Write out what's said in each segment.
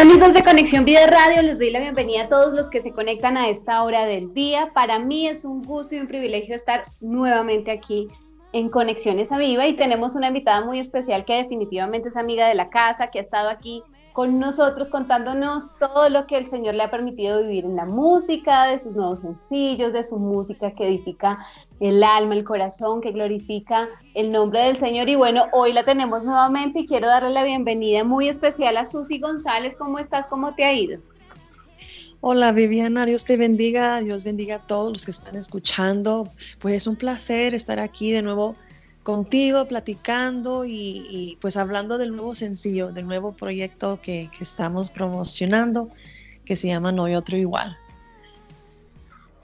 Amigos de Conexión Vida Radio, les doy la bienvenida a todos los que se conectan a esta hora del día. Para mí es un gusto y un privilegio estar nuevamente aquí en Conexiones a Viva y tenemos una invitada muy especial que definitivamente es amiga de la casa, que ha estado aquí con nosotros contándonos todo lo que el Señor le ha permitido vivir en la música, de sus nuevos sencillos, de su música que edifica el alma, el corazón, que glorifica el nombre del Señor. Y bueno, hoy la tenemos nuevamente y quiero darle la bienvenida muy especial a Susi González. ¿Cómo estás? ¿Cómo te ha ido? Hola Viviana, Dios te bendiga, Dios bendiga a todos los que están escuchando. Pues es un placer estar aquí de nuevo contigo platicando y, pues hablando del nuevo sencillo, del nuevo proyecto que, estamos promocionando que se llama No hay otro igual.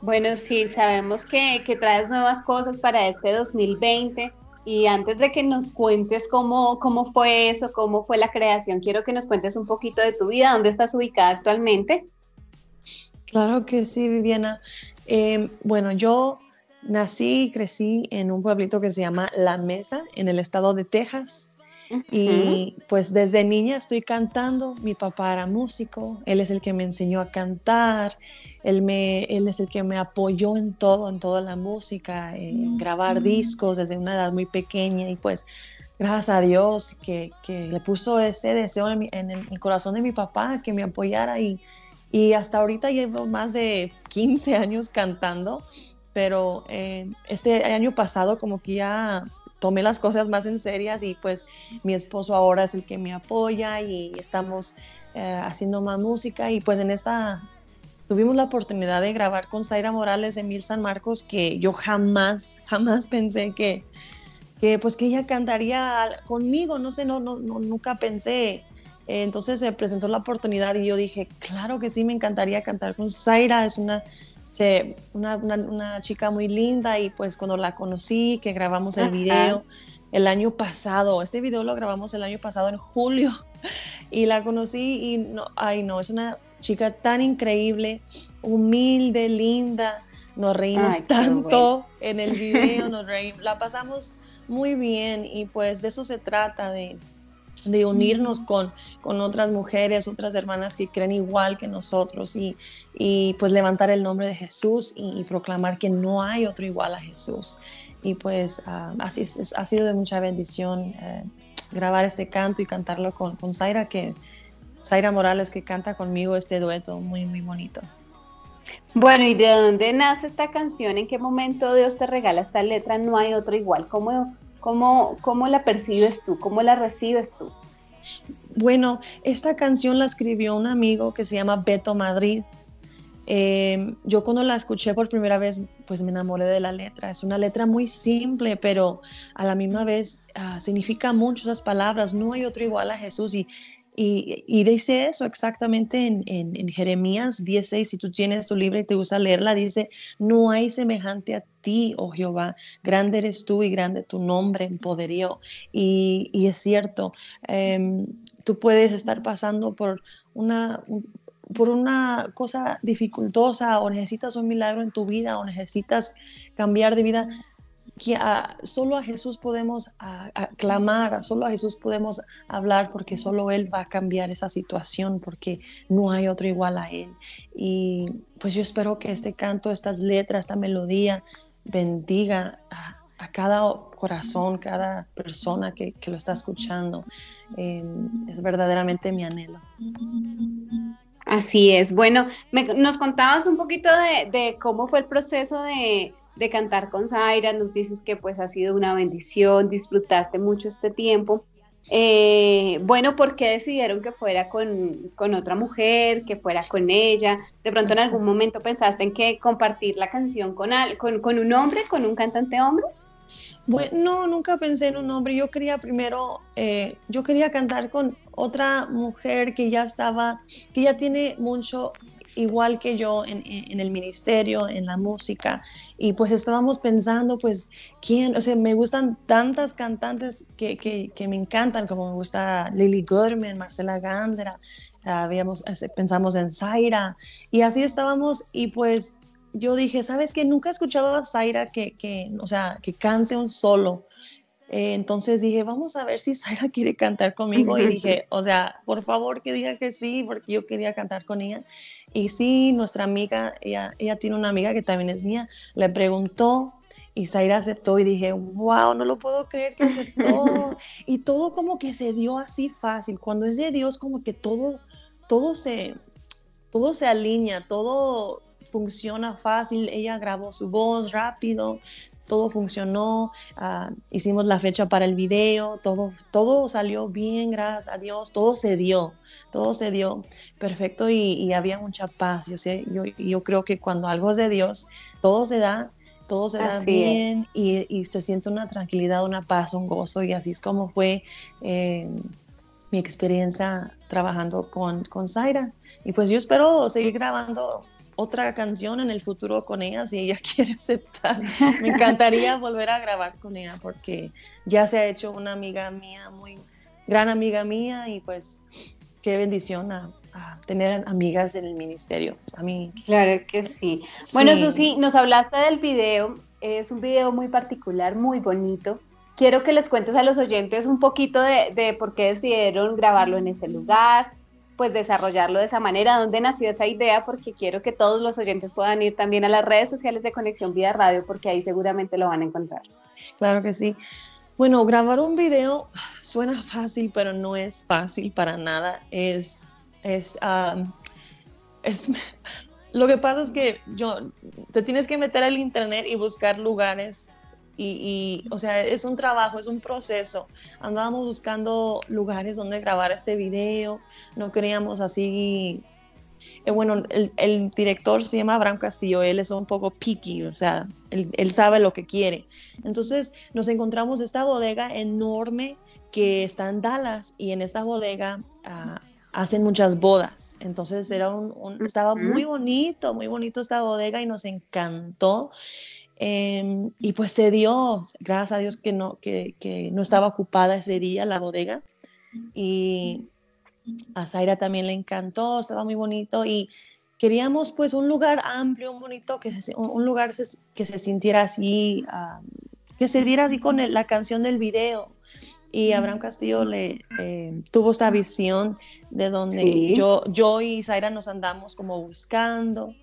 Bueno, sí, sabemos que, que traes nuevas cosas para este 2020 y antes de que nos cuentes cómo, cómo fue eso, cómo fue la creación, quiero que nos cuentes un poquito de tu vida, dónde estás ubicada actualmente. Claro que sí, Viviana. Eh, bueno, yo Nací y crecí en un pueblito que se llama La Mesa, en el estado de Texas. Y pues desde niña estoy cantando. Mi papá era músico, él es el que me enseñó a cantar, él, me, él es el que me apoyó en todo, en toda la música, en grabar discos desde una edad muy pequeña. Y pues gracias a Dios que, que le puso ese deseo en, en, el corazón de mi papá, que me apoyara. Y, y hasta ahorita llevo más de 15 años cantando pero eh, este año pasado como que ya tomé las cosas más en serias y pues mi esposo ahora es el que me apoya y estamos eh, haciendo más música y pues en esta tuvimos la oportunidad de grabar con Zaira Morales de Mil San Marcos que yo jamás, jamás pensé que, que pues que ella cantaría conmigo, no sé, no, no, nunca pensé. Entonces se presentó la oportunidad y yo dije, claro que sí, me encantaría cantar con Zaira, es una una, una, chica muy linda y pues cuando la conocí, que grabamos el video el año pasado, este video lo grabamos el año pasado en julio y la conocí y no, ay no, es una chica tan increíble, humilde, linda, nos reímos tanto en el video, nos reímos, la pasamos muy bien y pues de eso se trata, de, de unirnos con, con otras mujeres, otras hermanas que creen igual que nosotros y, y pues levantar el nombre de Jesús y, proclamar que no hay otro igual a Jesús. Y pues ah, así ha sido de mucha bendición eh, grabar este canto y cantarlo con, con Zaira, que Zaira Morales que canta conmigo este dueto muy, muy bonito. Bueno, ¿y de dónde nace esta canción? ¿En qué momento Dios te regala esta letra? No hay otro igual. ¿Cómo, cómo, cómo la percibes tú? ¿Cómo la recibes tú? Bueno, esta canción la escribió un amigo que se llama Beto Madrid. Eh, yo cuando la escuché por primera vez, pues me enamoré de la letra. Es una letra muy simple, pero a la misma vez ah, significa mucho esas palabras. No hay otro igual a Jesús y, y, dice eso exactamente en, Jeremías 16. Si tú tienes tu libro y te gusta leerla, dice: No hay semejante a ti, oh Jehová. Grande eres tú y grande tu nombre en poderío. Y, y es cierto, em, tú puedes estar pasando por una, por una cosa dificultosa o necesitas un milagro en tu vida o necesitas cambiar de vida, que solo a Jesús podemos clamar, solo a Jesús podemos hablar porque solo Él va a cambiar esa situación porque no hay otro igual a Él. Y pues yo espero que este canto, estas letras, esta melodía bendiga a, cada corazón, cada persona que, lo está escuchando. Em, es verdaderamente mi anhelo. Así es. Bueno, nos contabas un poquito de, cómo fue el proceso de, cantar con Zaira, nos dices que pues ha sido una bendición, disfrutaste mucho este tiempo. Eh, bueno, ¿por qué decidieron que fuera con, otra mujer, que fuera con ella? De pronto en algún momento pensaste en que compartir la canción con, con, con un hombre, con un cantante hombre. Bueno, no, nunca pensé en un hombre. Yo quería primero, eh, yo quería cantar con otra mujer que ya estaba, que ya tiene mucho igual que yo en, el ministerio, en la música, y pues estábamos pensando, pues, ¿quién? O sea, me gustan tantas cantantes que, que, me encantan, como me gusta Lily Goodman, Marcela Gandra, habíamos, pensamos en Zaira, y así estábamos, y pues yo dije, ¿sabes qué? Nunca he escuchado a Zaira que, que, o sea, que cante un solo. Eh, entonces dije, vamos a ver si Zaira quiere cantar conmigo. Y dije, o sea, por favor que diga que sí, porque yo quería cantar con ella. Y sí, nuestra amiga, ella, ella tiene una amiga que también es mía, le preguntó y Zaira aceptó y dije, wow, no lo puedo creer que aceptó. y todo como que se dio así fácil. Cuando es de Dios, como que todo, todo se, todo se alinea, todo funciona fácil. Ella grabó su voz rápido, todo funcionó, ah, hicimos la fecha para el video, todo, todo salió bien, gracias a Dios, todo se dio, todo se dio perfecto y, había mucha paz. Yo, sé, yo, yo, creo que cuando algo es de Dios, todo se da, todo se da bien y, se siente una tranquilidad, una paz, un gozo y así es como fue. Eh, mi experiencia trabajando con, con Zaira. Y pues yo espero seguir grabando otra canción en el futuro con ella si ella quiere aceptar. Me encantaría volver a grabar con ella porque ya se ha hecho una amiga mía, muy gran amiga mía y pues qué bendición a, tener amigas en el ministerio. A mí. Claro que sí. Bueno, Susi, nos hablaste del video. Es un video muy particular, muy bonito. Quiero que les cuentes a los oyentes un poquito de, de por qué decidieron grabarlo en ese lugar, pues desarrollarlo de esa manera. ¿Dónde nació esa idea? Porque quiero que todos los oyentes puedan ir también a las redes sociales de Conexión Vida Radio, porque ahí seguramente lo van a encontrar. Claro que sí. Bueno, grabar un video suena fácil, pero no es fácil para nada. Es, es, es lo que pasa es que yo, te tienes que meter al internet y buscar lugares y, o sea, es un trabajo, es un proceso. Andábamos buscando lugares donde grabar este video, no queríamos así... Eh, bueno, el, director se llama Abraham Castillo, él es un poco picky, o sea, él, sabe lo que quiere. Entonces nos encontramos esta bodega enorme que está en Dallas y en esta bodega ah, hacen muchas bodas. Entonces era un, estaba muy bonito, muy bonito esta bodega y nos encantó. Em, y pues se dio, gracias a Dios que no, que, que, no estaba ocupada ese día la bodega. Y a Zaira también le encantó, estaba muy bonito y queríamos pues un lugar amplio, un bonito, que un lugar que se sintiera así, que se diera así con la canción del video. Y Abraham Castillo le eh, tuvo esta visión de donde yo, yo y Zaira nos andamos como buscando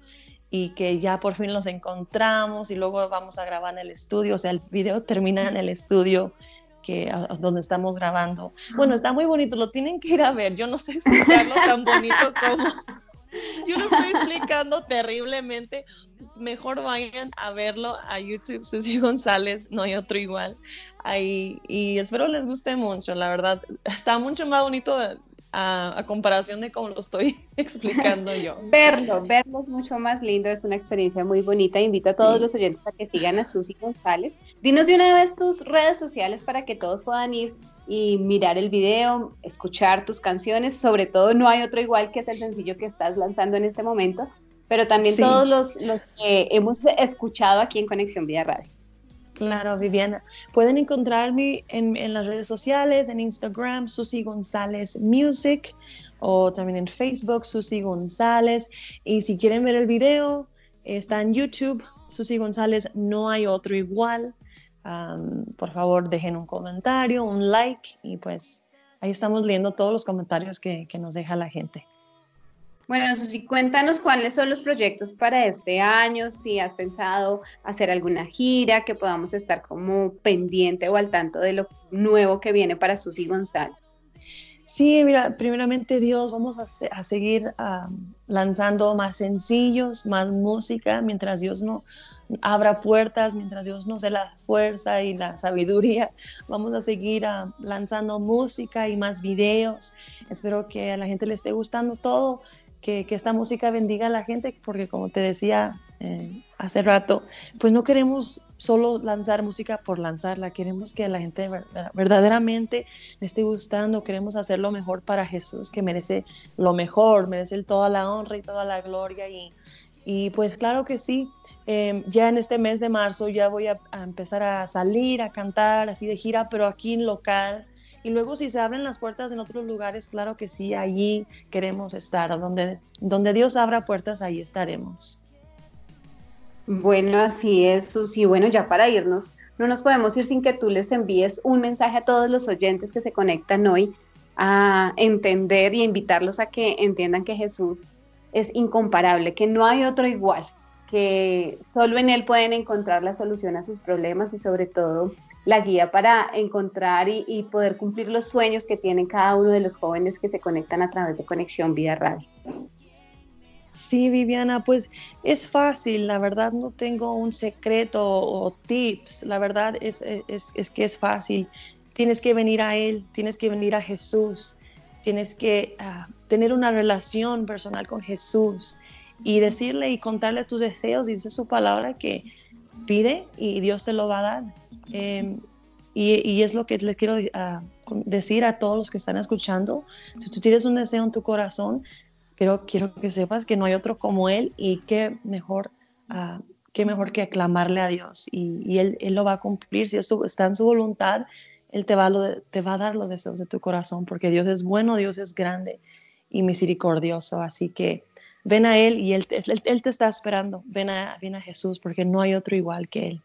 y que ya por fin los encontramos y luego vamos a grabar en el estudio, o sea, el video termina en el estudio que donde estamos grabando. Bueno, está muy bonito, lo tienen que ir a ver. Yo no sé explicarlo tan bonito como yo lo estoy explicando terriblemente. Mejor vayan a verlo a YouTube, Susi González, no hay otro igual. Ahí, y espero les guste mucho, la verdad. Está mucho más bonito a, comparación de cómo lo estoy explicando yo. verlo, verlo es mucho más lindo, es una experiencia muy bonita. Invito a todos los oyentes a que sigan a Susi González. Dinos de una vez tus redes sociales para que todos puedan ir y mirar el video, escuchar tus canciones. Sobre todo, no hay otro igual que es el sencillo que estás lanzando en este momento, pero también todos los, los que hemos escuchado aquí en Conexión Vida Radio. Claro, Viviana. Pueden encontrarme en, las redes sociales, en Instagram, Susi González Music, o también en Facebook, Susi González. Y si quieren ver el video, está en YouTube, Susi González, no hay otro igual. por favor, dejen un comentario, un like, y pues ahí estamos leyendo todos los comentarios que nos deja la gente. Bueno, Susi, cuéntanos cuáles son los proyectos para este año, si has pensado hacer alguna gira, que podamos estar como pendiente o al tanto de lo nuevo que viene para Susi González. Sí, mira, primeramente Dios, vamos a, seguir lanzando más sencillos, más música, mientras Dios no abra puertas, mientras Dios nos dé la fuerza y la sabiduría, vamos a seguir lanzando música y más videos. Espero que a la gente le esté gustando todo que, esta música bendiga a la gente, porque como te decía eh, hace rato, pues no queremos solo lanzar música por lanzarla, queremos que la gente verdaderamente le esté gustando, queremos hacer lo mejor para Jesús, que merece lo mejor, merece toda la honra y toda la gloria. Y, y pues claro que sí, em, ya en este mes de marzo ya voy a, a empezar a salir, a cantar así de gira, pero aquí en local y luego si se abren las puertas en otros lugares, claro que sí, allí queremos estar. Donde, donde Dios abra puertas, ahí estaremos. Bueno, así es, Susi. Bueno, ya para irnos, no nos podemos ir sin que tú les envíes un mensaje a todos los oyentes que se conectan hoy a entender y invitarlos a que entiendan que Jesús es incomparable, que no hay otro igual, que solo en Él pueden encontrar la solución a sus problemas y sobre todo la guía para encontrar y, poder cumplir los sueños que tienen cada uno de los jóvenes que se conectan a través de Conexión Vida Radio. Sí, Viviana, pues es fácil, la verdad no tengo un secreto o tips, la verdad es, es, que es fácil. Tienes que venir a Él, tienes que venir a Jesús, tienes que ah, tener una relación personal con Jesús y decirle y contarle tus deseos, dice su palabra que pide y Dios te lo va a dar. Em, y, y, es lo que le quiero ah, decir a todos los que están escuchando. Si tú tienes un deseo en tu corazón, pero quiero que sepas que no hay otro como Él y qué mejor, uh, qué mejor que aclamarle a Dios y, él, él, lo va a cumplir. Si esto está en su voluntad, Él te va, te va a dar los deseos de tu corazón porque Dios es bueno, Dios es grande y misericordioso. Así que ven a Él y Él, él, te está esperando. Ven a, ven a Jesús porque no hay otro igual que Él.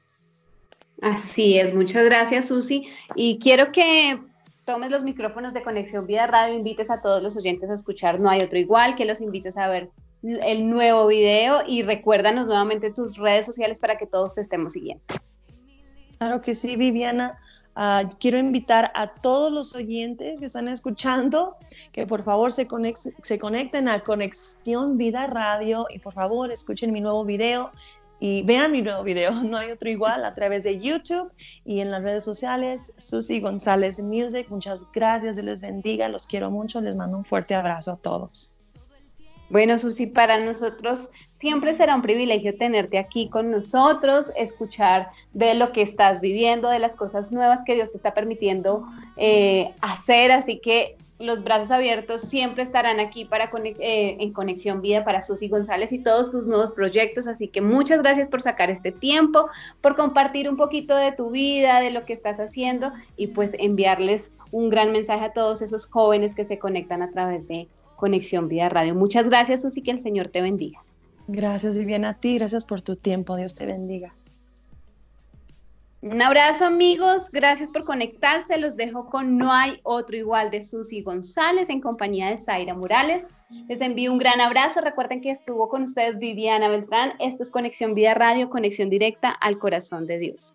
Así es, muchas gracias Susi. Y quiero que tomes los micrófonos de Conexión Vida Radio, invites a todos los oyentes a escuchar No hay otro igual, que los invites a ver el nuevo video y recuérdanos nuevamente tus redes sociales para que todos te estemos siguiendo. Claro que sí, Viviana. Ah, quiero invitar a todos los oyentes que están escuchando que por favor se, se conecten a Conexión Vida Radio y por favor escuchen mi nuevo video y vean mi nuevo video, no hay otro igual, a través de YouTube y en las redes sociales, Susi González Music. Muchas gracias, les bendiga, los quiero mucho, les mando un fuerte abrazo a todos. Bueno, Susi, para nosotros siempre será un privilegio tenerte aquí con nosotros, escuchar de lo que estás viviendo, de las cosas nuevas que Dios te está permitiendo eh, hacer. Así que los brazos abiertos siempre estarán aquí para eh, en Conexión Vida para Susi González y todos tus nuevos proyectos. Así que muchas gracias por sacar este tiempo, por compartir un poquito de tu vida, de lo que estás haciendo y pues enviarles un gran mensaje a todos esos jóvenes que se conectan a través de Conexión Vida Radio. Muchas gracias, Susi, que el Señor te bendiga. Gracias, Viviana, a ti, gracias por tu tiempo. Dios te bendiga. Un abrazo amigos, gracias por conectarse. Los dejo con No hay otro igual de Susi González en compañía de Zaira Morales. Les envío un gran abrazo. Recuerden que estuvo con ustedes Viviana Beltrán. Esto es Conexión Vida Radio, conexión directa al corazón de Dios.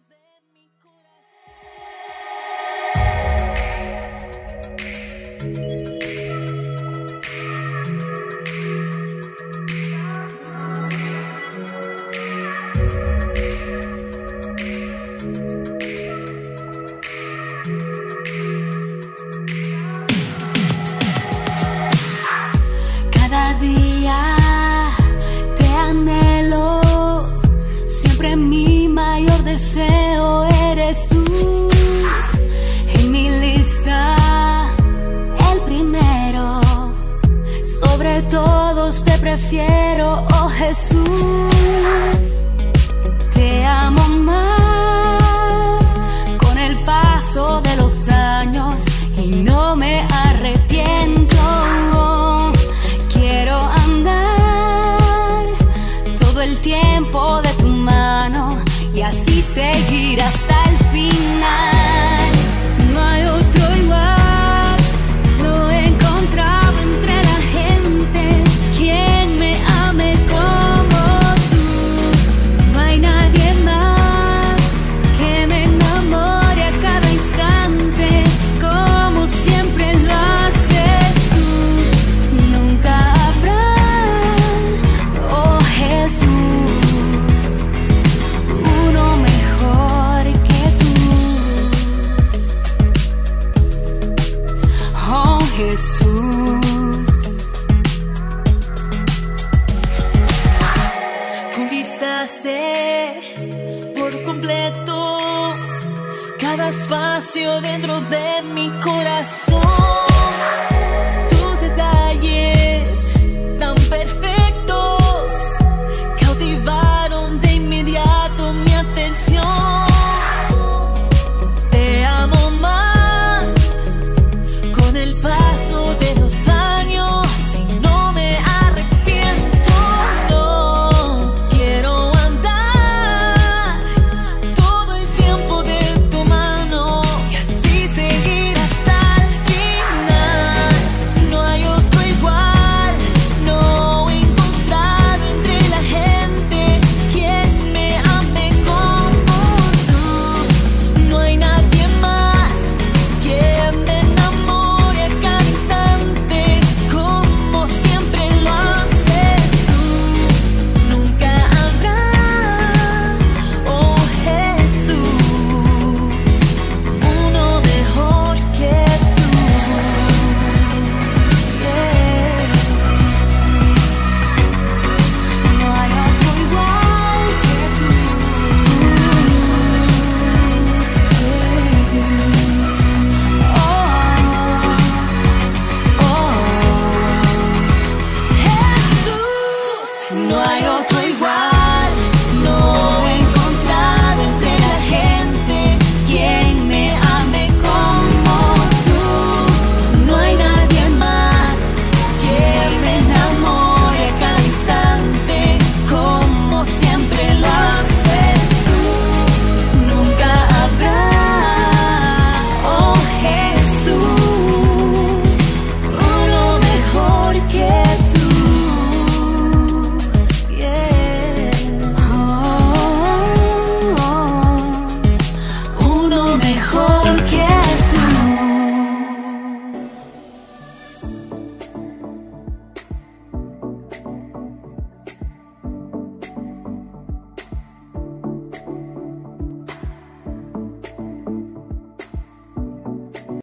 Los años y no me